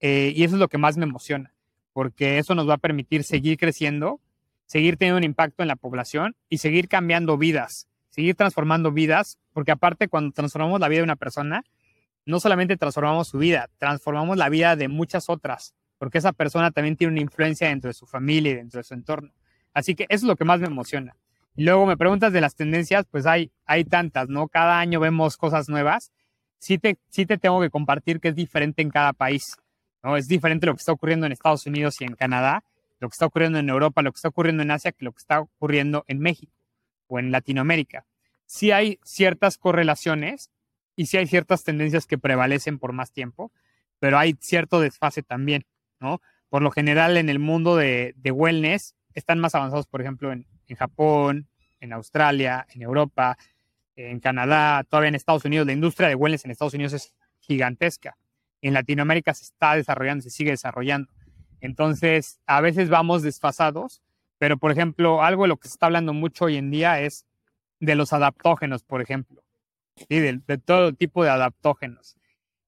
S1: eh, y eso es lo que más me emociona porque eso nos va a permitir seguir creciendo, seguir teniendo un impacto en la población y seguir cambiando vidas, seguir transformando vidas, porque aparte cuando transformamos la vida de una persona, no solamente transformamos su vida, transformamos la vida de muchas otras, porque esa persona también tiene una influencia dentro de su familia y dentro de su entorno. Así que eso es lo que más me emociona. Luego me preguntas de las tendencias, pues hay, hay tantas, ¿no? Cada año vemos cosas nuevas. Sí te, sí te tengo que compartir que es diferente en cada país, ¿no? Es diferente lo que está ocurriendo en Estados Unidos y en Canadá, lo que está ocurriendo en Europa, lo que está ocurriendo en Asia, que lo que está ocurriendo en México o en Latinoamérica. Sí hay ciertas correlaciones y sí hay ciertas tendencias que prevalecen por más tiempo, pero hay cierto desfase también, ¿no? Por lo general en el mundo de, de wellness están más avanzados, por ejemplo, en, en Japón, en Australia, en Europa, en Canadá, todavía en Estados Unidos. La industria de wellness en Estados Unidos es gigantesca. En Latinoamérica se está desarrollando, se sigue desarrollando. Entonces, a veces vamos desfasados, pero por ejemplo, algo de lo que se está hablando mucho hoy en día es de los adaptógenos, por ejemplo, ¿sí? de, todo tipo de adaptógenos.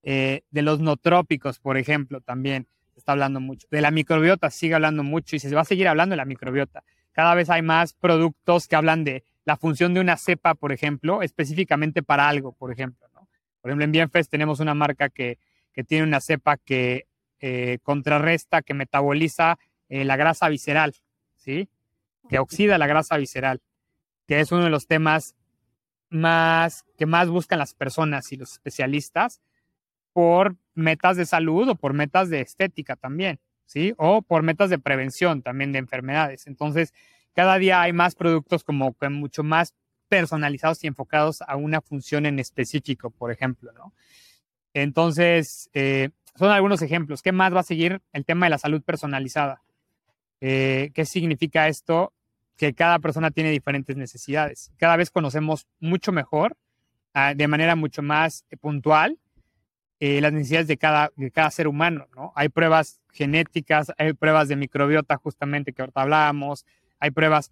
S1: Eh, de los nootrópicos, por ejemplo, también se está hablando mucho. De la microbiota sigue hablando mucho y se va a seguir hablando de la microbiota. Cada vez hay más productos que hablan de la función de una cepa, por ejemplo, específicamente para algo, por ejemplo. ¿no? Por ejemplo, en Bienfest tenemos una marca que, que tiene una cepa que eh, contrarresta, que metaboliza eh, la grasa visceral, ¿sí? Que oxida la grasa visceral, que es uno de los temas más que más buscan las personas y los especialistas por metas de salud o por metas de estética también. ¿sí? O por metas de prevención también de enfermedades. Entonces, cada día hay más productos como que mucho más personalizados y enfocados a una función en específico, por ejemplo, ¿no? Entonces, eh, son algunos ejemplos. ¿Qué más va a seguir? El tema de la salud personalizada. Eh, ¿Qué significa esto? Que cada persona tiene diferentes necesidades. Cada vez conocemos mucho mejor, ah, de manera mucho más puntual, eh, las necesidades de cada, de cada ser humano, ¿no? Hay pruebas genéticas, hay pruebas de microbiota justamente que ahorita hablábamos, hay pruebas,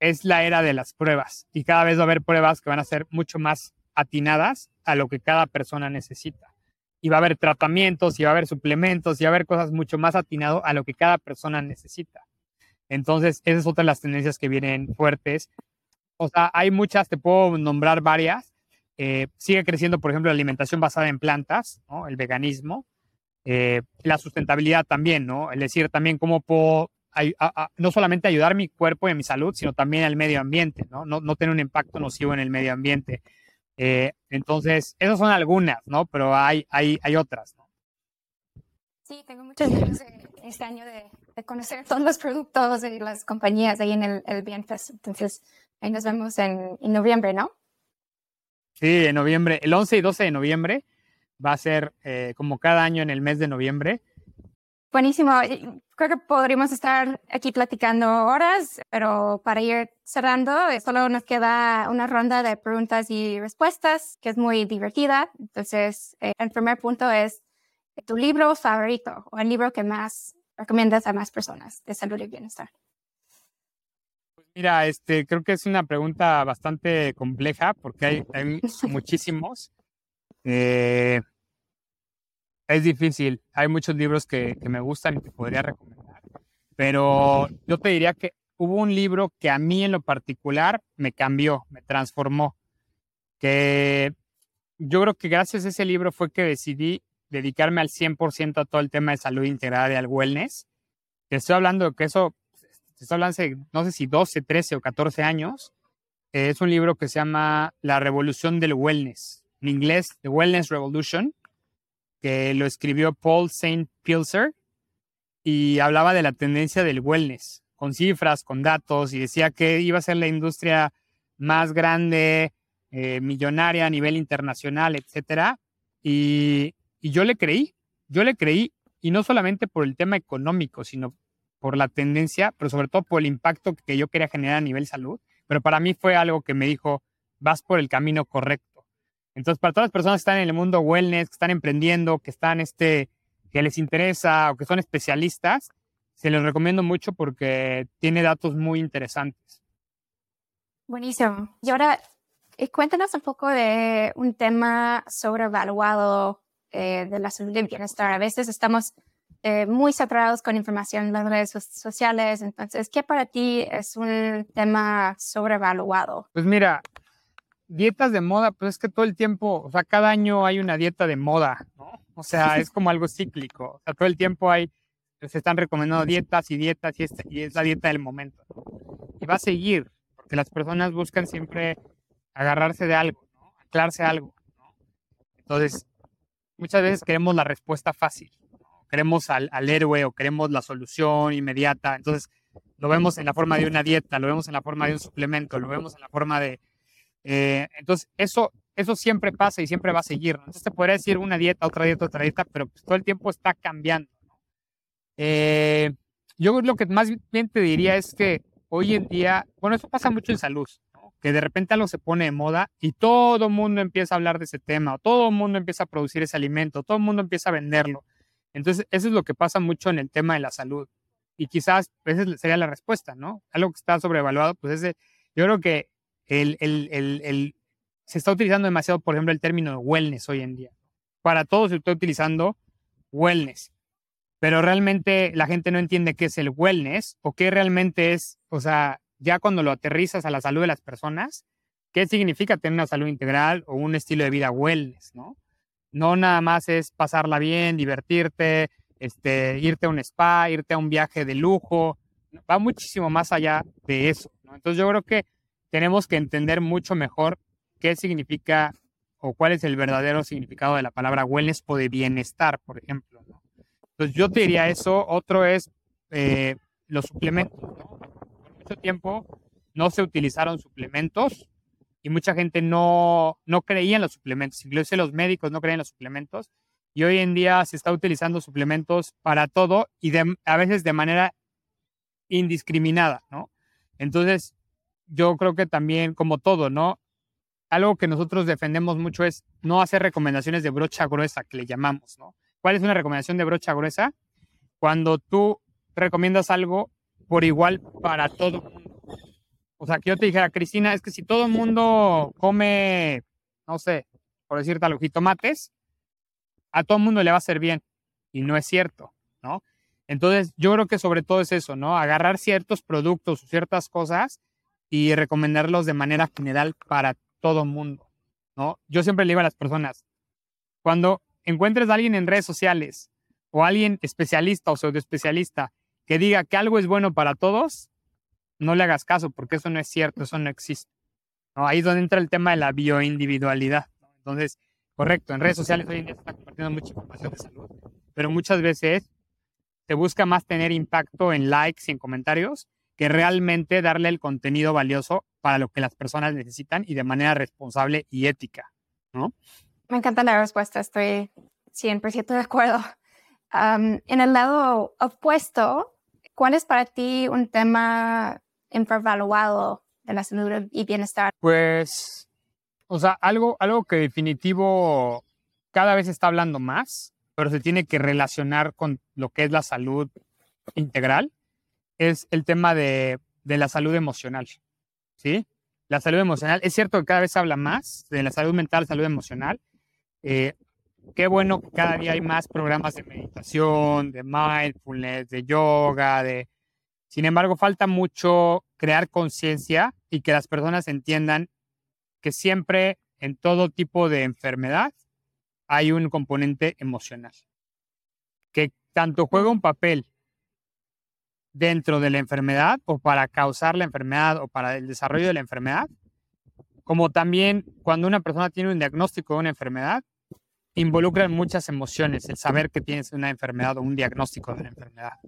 S1: es la era de las pruebas y cada vez va a haber pruebas que van a ser mucho más atinadas a lo que cada persona necesita. Y va a haber tratamientos, y va a haber suplementos, y va a haber cosas mucho más atinado a lo que cada persona necesita. Entonces, esas son las tendencias que vienen fuertes. O sea, hay muchas, te puedo nombrar varias, eh, sigue creciendo, por ejemplo, la alimentación basada en plantas, el veganismo, eh, la sustentabilidad también, ¿no? Es decir, también cómo puedo no solamente ayudar mi cuerpo y a mi salud, sino también al medio ambiente, ¿no? No, tener un impacto nocivo en el medio ambiente. Eh, entonces, esas son algunas, ¿no? Pero hay, hay, hay otras, ¿no?
S2: Sí, tengo muchas ganas este año de, conocer [LAUGHS] todos los productos y las compañías ahí en el, el Bienfest. Entonces, ahí nos vemos en noviembre, ¿no?
S1: Sí, en noviembre, el 11 y 12 de noviembre va a ser eh, como cada año en el mes de noviembre.
S2: Buenísimo. Creo que podríamos estar aquí platicando horas, pero para ir cerrando, solo nos queda una ronda de preguntas y respuestas que es muy divertida. Entonces, eh, el primer punto es tu libro favorito o el libro que más recomiendas a más personas de salud y bienestar.
S1: Mira, este, creo que es una pregunta bastante compleja porque hay, [LAUGHS] muchísimos. Eh, es difícil. Hay muchos libros que, me gustan y que podría recomendar. Pero yo te diría que hubo un libro que a mí en lo particular me cambió, me transformó. Que yo creo que gracias a ese libro fue que decidí dedicarme al 100% a todo el tema de salud integral y al wellness. Te estoy hablando de que eso estoy hablando hace, no sé si 12, 13 o 14 años. Eh, es un libro que se llama La Revolución del Wellness, en inglés, The Wellness Revolution, que lo escribió Paul St. Pilser y hablaba de la tendencia del wellness, con cifras, con datos, y decía que iba a ser la industria más grande, eh, millonaria a nivel internacional, etcétera. Y, y yo le creí, yo le creí, y no solamente por el tema económico, sino por la tendencia, pero sobre todo por el impacto que yo quería generar a nivel salud. Pero para mí fue algo que me dijo, vas por el camino correcto. Entonces, para todas las personas que están en el mundo wellness, que están emprendiendo, que están, este, que les interesa o que son especialistas, se los recomiendo mucho porque tiene datos muy interesantes.
S2: Buenísimo. Y ahora, eh, cuéntanos un poco de un tema sobrevaluado eh, de la salud y bienestar. A veces estamos eh, muy saturados con información en las redes sociales. Entonces, ¿qué para ti es un tema sobrevaluado?
S1: Pues mira, dietas de moda, pues es que todo el tiempo, o sea, cada año hay una dieta de moda, ¿no? O sea, es como algo cíclico. O sea, todo el tiempo hay, se están recomendando dietas y dietas y es, y es la dieta del momento. Y va a seguir, porque las personas buscan siempre agarrarse de algo, ¿no? Anclarse algo, ¿no? Entonces, muchas veces queremos la respuesta fácil, queremos al, al héroe o queremos la solución inmediata. Entonces, lo vemos en la forma de una dieta, lo vemos en la forma de un suplemento, lo vemos en la forma de... Eh, entonces, eso, eso siempre pasa y siempre va a seguir. Entonces, te podría decir una dieta, otra dieta, otra dieta, pero pues, todo el tiempo está cambiando. Eh, yo lo que más bien te diría es que hoy en día, bueno, eso pasa mucho en salud que de repente algo se pone de moda y todo el mundo empieza a hablar de ese tema, o todo el mundo empieza a producir ese alimento, todo el mundo empieza a venderlo. Entonces, eso es lo que pasa mucho en el tema de la salud. Y quizás esa sería la respuesta, ¿no? Algo que está sobrevaluado, pues es yo creo que el, el, el, se está utilizando demasiado, por ejemplo, el término wellness hoy en día. Para todos se está utilizando wellness, pero realmente la gente no entiende qué es el wellness o qué realmente es, o sea, ya cuando lo aterrizas a la salud de las personas, ¿qué significa tener una salud integral o un estilo de vida wellness, no? No nada más es pasarla bien, divertirte, este, irte a un spa, irte a un viaje de lujo, va muchísimo más allá de eso. Entonces yo creo que tenemos que entender mucho mejor qué significa o cuál es el verdadero significado de la palabra wellness o de bienestar, por ejemplo. Entonces yo te diría eso. Otro es eh, los suplementos. ¿no? Tiempo no se utilizaron suplementos y mucha gente no, no creía en los suplementos, incluso los médicos no creían en los suplementos y hoy en día se está utilizando suplementos para todo y a veces de manera indiscriminada, ¿no? Entonces, yo creo que también, como todo, ¿no? Algo que nosotros defendemos mucho es no hacer recomendaciones de brocha gruesa, que le llamamos, ¿no? ¿Cuál es una recomendación de brocha gruesa? Cuando tú recomiendas algo por igual para todo. O sea, que yo te dijera, Cristina, es que si todo el mundo come, no sé, por decirte algo, jitomates, a todo el mundo le va a hacer bien. Y no es cierto, ¿no? Entonces, yo creo que sobre todo es eso, ¿no? Agarrar ciertos productos o ciertas cosas y recomendarlos de manera general para todo el mundo, ¿no? Yo siempre le digo a las personas, cuando encuentres a alguien en redes sociales o alguien especialista o pseudoespecialista que diga que algo es bueno para todos, no le hagas caso, porque eso no es cierto, eso no existe. Ahí es donde entra el tema de la bioindividualidad. Entonces, correcto, en redes sociales hoy en día se está compartiendo mucha información de salud, pero muchas veces se busca más tener impacto en likes y en comentarios que realmente darle el contenido valioso para lo que las personas necesitan y de manera responsable y ética, ¿no?
S2: Me encanta la respuesta, estoy 100% de acuerdo. En el lado opuesto, ¿cuál es para ti un tema infravaluado de la salud y bienestar?
S1: Pues, o sea, algo, algo que definitivo cada vez está hablando más, pero se tiene que relacionar con lo que es la salud integral, es el tema de, de la salud emocional. ¿Sí? La salud emocional, es cierto que cada vez se habla más de la salud mental, salud emocional. Eh, qué bueno que cada día hay más programas de meditación, de mindfulness, de yoga, de... Sin embargo, falta mucho crear conciencia y que las personas entiendan que siempre en todo tipo de enfermedad hay un componente emocional, que tanto juega un papel dentro de la enfermedad o para causar la enfermedad o para el desarrollo de la enfermedad, como también cuando una persona tiene un diagnóstico de una enfermedad, involucran muchas emociones, el saber que tienes una enfermedad o un diagnóstico de una enfermedad.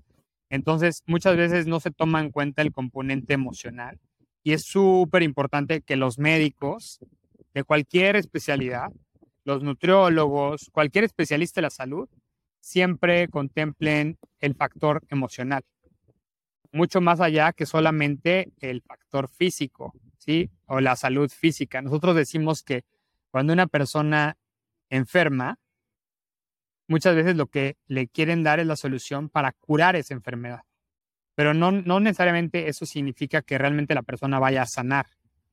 S1: Entonces, muchas veces no se toma en cuenta el componente emocional y es súper importante que los médicos de cualquier especialidad, los nutriólogos, cualquier especialista de la salud, siempre contemplen el factor emocional, mucho más allá que solamente el factor físico, ¿sí? O la salud física. Nosotros decimos que cuando una persona enferma, muchas veces lo que le quieren dar es la solución para curar esa enfermedad. Pero no, no necesariamente eso significa que realmente la persona vaya a sanar.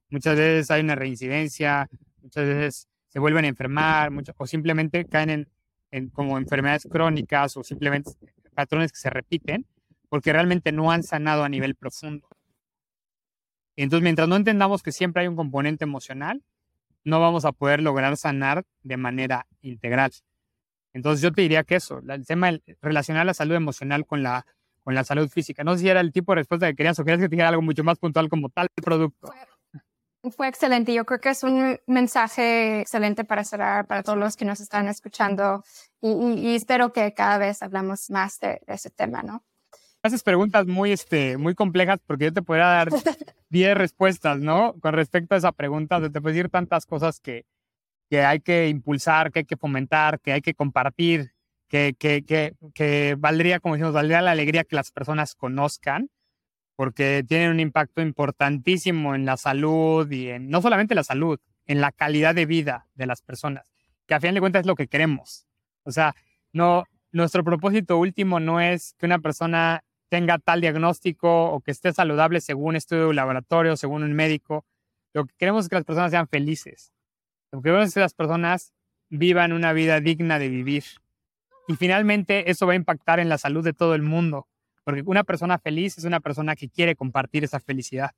S1: Muchas veces hay una reincidencia, muchas veces se vuelven a enfermar, o simplemente caen en, como enfermedades crónicas o simplemente patrones que se repiten porque realmente no han sanado a nivel profundo. Entonces, mientras no entendamos que siempre hay un componente emocional, no vamos a poder lograr sanar de manera integral. Entonces, yo te diría que eso, el tema de relacionar la salud emocional con la, con la salud física. No sé si era el tipo de respuesta que querías o querías que te dijera algo mucho más puntual como tal producto.
S2: Fue excelente. Yo creo que es un mensaje excelente para cerrar para todos los que nos están escuchando y, espero que cada vez hablamos más de, ese tema, ¿no?
S1: Haces preguntas muy, este, muy complejas porque yo te podría dar [LAUGHS] 10 respuestas, ¿no? Con respecto a esa pregunta, te puedo decir tantas cosas que, que hay que impulsar, que hay que fomentar, que hay que compartir, que, que, que, que valdría, como decimos, valdría la alegría que las personas conozcan porque tienen un impacto importantísimo en la salud y en, no solamente la salud, en la calidad de vida de las personas, que a fin de cuentas es lo que queremos. O sea, no, nuestro propósito último no es que una persona tenga tal diagnóstico o que esté saludable según estudio de laboratorio, según un médico. Lo que queremos es que las personas sean felices. Lo que queremos es que las personas vivan una vida digna de vivir. Y finalmente eso va a impactar en la salud de todo el mundo. Porque una persona feliz es una persona que quiere compartir esa felicidad.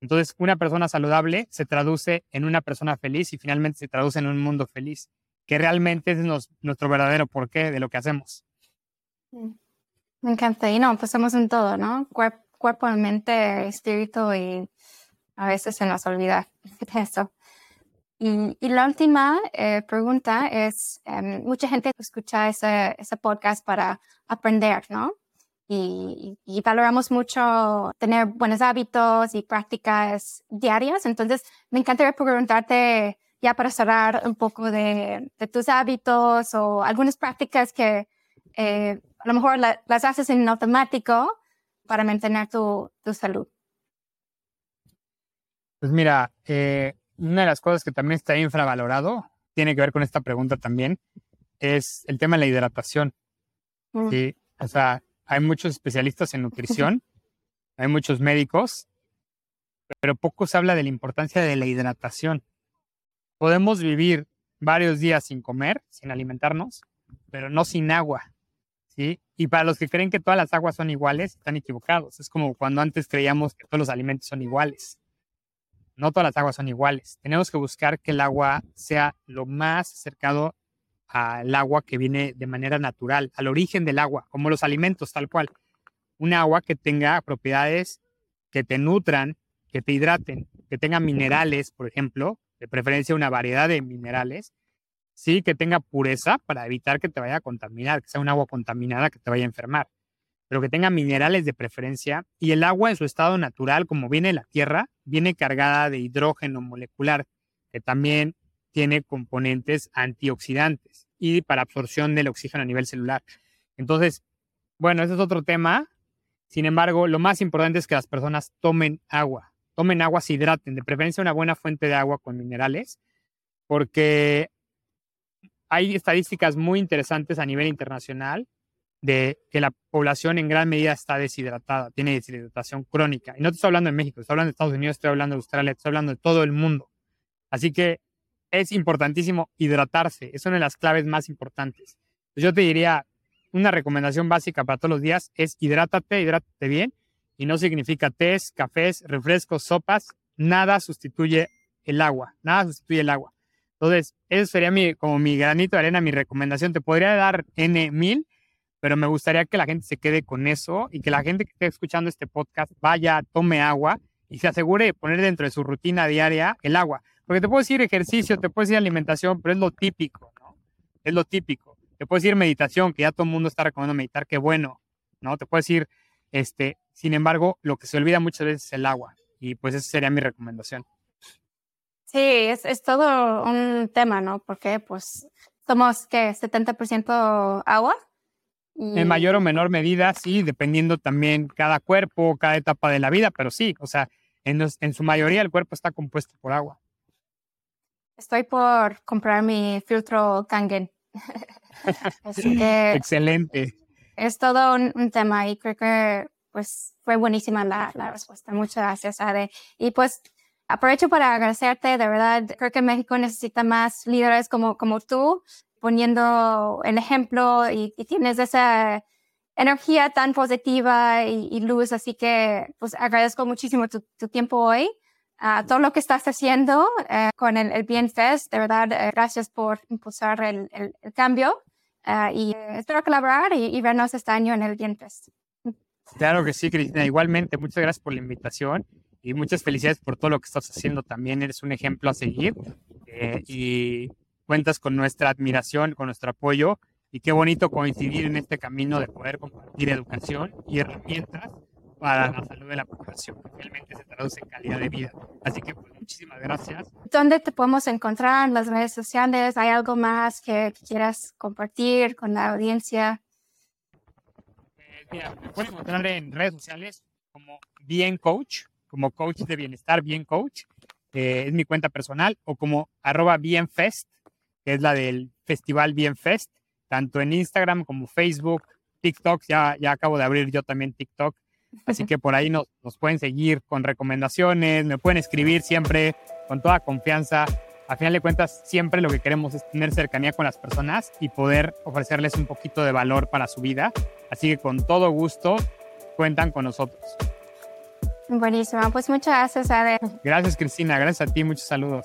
S1: Entonces, una persona saludable se traduce en una persona feliz y finalmente se traduce en un mundo feliz, que realmente es nuestro verdadero porqué de lo que hacemos.
S2: Mm. Me encanta. Y no, pues somos un todo, ¿no? Cuerpo, mente, espíritu y a veces se nos olvida [LAUGHS] de eso. Y, la última eh, pregunta es, em, mucha gente escucha ese, ese podcast para aprender, ¿no? y, valoramos mucho tener buenos hábitos y prácticas diarias. Entonces, me encantaría preguntarte, ya para cerrar un poco de, tus hábitos o algunas prácticas que eh, a lo mejor las haces en automático para mantener tu, salud.
S1: Pues mira, eh, una de las cosas que también está infravalorado, tiene que ver con esta pregunta también, es el tema de la hidratación. Mm. Sí, o sea, hay muchos especialistas en nutrición, [LAUGHS] hay muchos médicos, pero poco se habla de la importancia de la hidratación. Podemos vivir varios días sin comer, sin alimentarnos, pero no sin agua. ¿Sí? Y para los que creen que todas las aguas son iguales, están equivocados. Es como cuando antes creíamos que todos los alimentos son iguales. No todas las aguas son iguales. Tenemos que buscar que el agua sea lo más acercado al agua que viene de manera natural, al origen del agua, como los alimentos, tal cual. Un agua que tenga propiedades que te nutran, que te hidraten, que tenga minerales, por ejemplo, de preferencia una variedad de minerales, sí, que tenga pureza para evitar que te vaya a contaminar, que sea un agua contaminada que te vaya a enfermar, pero que tenga minerales de preferencia y el agua en su estado natural, como viene de la tierra, viene cargada de hidrógeno molecular, que también tiene componentes antioxidantes y para absorción del oxígeno a nivel celular. Entonces, bueno, ese es otro tema. Sin embargo, lo más importante es que las personas tomen agua, tomen agua, se hidraten, de preferencia una buena fuente de agua con minerales, porque hay estadísticas muy interesantes a nivel internacional de que la población en gran medida está deshidratada, tiene deshidratación crónica. Y no te estoy hablando de México, estoy hablando de Estados Unidos, estoy hablando de Australia, estoy hablando de todo el mundo. Así que es importantísimo hidratarse. Es una de las claves más importantes. Yo te diría, una recomendación básica para todos los días es hidrátate, hidrátate bien. Y no significa tés, cafés, refrescos, sopas. Nada sustituye el agua. Nada sustituye el agua. Entonces, eso sería como mi granito de arena, mi recomendación. Te podría dar N mil, pero me gustaría que la gente se quede con eso y que la gente que esté escuchando este podcast vaya, tome agua y se asegure de poner dentro de su rutina diaria el agua. Porque te puedo decir ejercicio, te puedo decir alimentación, pero es lo típico, ¿no? Es lo típico. Te puedo decir meditación, que ya todo el mundo está recomendando meditar, qué bueno, ¿no? Te puedo decir, este, sin embargo, lo que se olvida muchas veces es el agua. Y pues esa sería mi recomendación.
S2: Sí, es, es todo un tema, ¿no? Porque pues somos, ¿qué? 70% agua.
S1: En mayor o menor medida, sí, dependiendo también cada cuerpo, cada etapa de la vida, pero sí, o sea, en, en su mayoría el cuerpo está compuesto por agua.
S2: Estoy por comprar mi filtro Kangen. [LAUGHS]
S1: Excelente.
S2: Es todo un, tema y creo que pues fue buenísima la, la, respuesta. Muchas gracias, Ade. Y pues aprovecho para agradecerte, de verdad, creo que México necesita más líderes como, como tú, poniendo el ejemplo y, tienes esa, energía tan positiva y, luz, así que pues agradezco muchísimo tu, tiempo hoy, a todo lo que estás haciendo eh, con el, el Bien Fest, de verdad, eh, gracias por impulsar el, el, cambio eh, y espero colaborar y, vernos este año en el Bien Fest.
S1: Claro que sí, Cristina, igualmente, muchas gracias por la invitación y muchas felicidades por todo lo que estás haciendo también, eres un ejemplo a seguir y cuentas con nuestra admiración, con nuestro apoyo y qué bonito coincidir en este camino de poder compartir educación y herramientas para la salud de la población, que realmente se traduce en calidad de vida. Así que pues, muchísimas gracias.
S2: ¿Dónde te podemos encontrar en las redes sociales? ¿Hay algo más que quieras compartir con la audiencia?
S1: Eh, mira, me pueden encontrar en redes sociales como Bien Coach, como coach de bienestar, Bien Coach, es mi cuenta personal, o como arroba Bienfest, que es la del Festival Bienfest tanto en Instagram como Facebook, TikTok, ya, ya acabo de abrir yo también TikTok, así [LAUGHS] que por ahí nos, nos pueden seguir con recomendaciones, me pueden escribir siempre con toda confianza. A final de cuentas, siempre lo que queremos es tener cercanía con las personas y poder ofrecerles un poquito de valor para su vida. Así que con todo gusto, cuentan con nosotros.
S2: Buenísimo, pues muchas gracias, Ade.
S1: Gracias, Cristina. Gracias a ti. Muchos saludos.